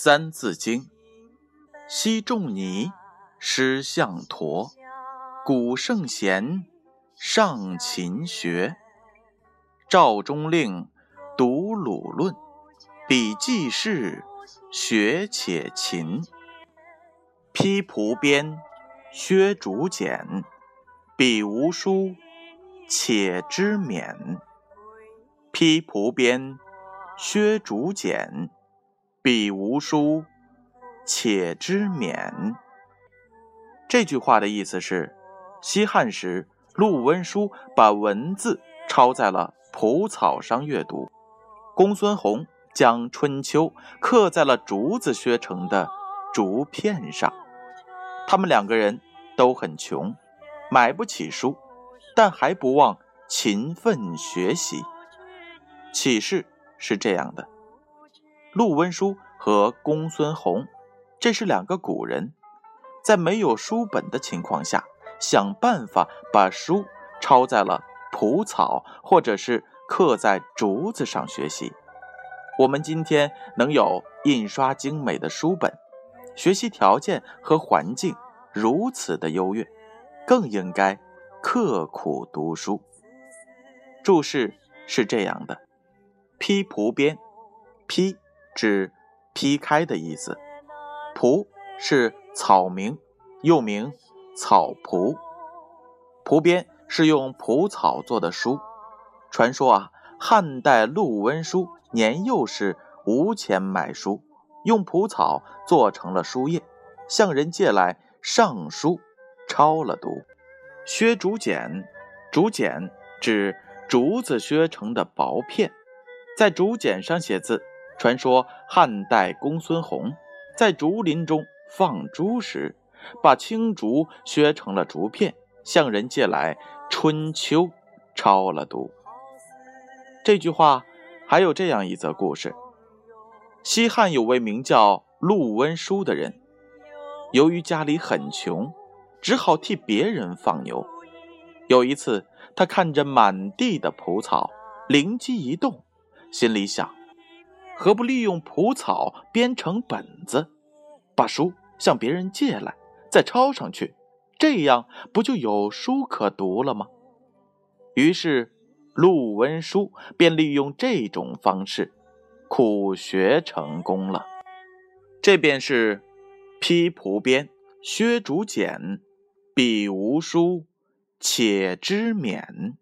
三字经：昔仲尼，师向陀，古圣贤，上勤学。赵中令，读鲁论，笔记事，学且勤。披蒲鞭，削竹简，笔无书，且知勉。披蒲鞭，削竹简。彼无书，且知勉。这句话的意思是：西汉时，陆温书把文字抄在了蒲草上阅读；公孙弘将《春秋》刻在了竹子削成的竹片上。他们两个人都很穷，买不起书，但还不忘勤奋学习。启示是这样的。陆温书和公孙弘，这是两个古人，在没有书本的情况下，想办法把书抄在了蒲草或者是刻在竹子上学习。我们今天能有印刷精美的书本，学习条件和环境如此的优越，更应该刻苦读书。注释是这样的：披蒲编，披。指劈开的意思，蒲是草名，又名草蒲。蒲编是用蒲草做的书。传说啊，汉代陆温书年幼时无钱买书，用蒲草做成了书页，向人借来上书，抄了读。削竹简，竹简指竹子削成的薄片，在竹简上写字。传说汉代公孙弘在竹林中放猪时，把青竹削成了竹片，向人借来《春秋》，抄了读。这句话还有这样一则故事：西汉有位名叫陆温书的人，由于家里很穷，只好替别人放牛。有一次，他看着满地的蒲草，灵机一动，心里想。何不利用蒲草编成本子，把书向别人借来，再抄上去，这样不就有书可读了吗？于是陆文书便利用这种方式苦学成功了。这便是披蒲编，削竹简，笔无书，且知勉。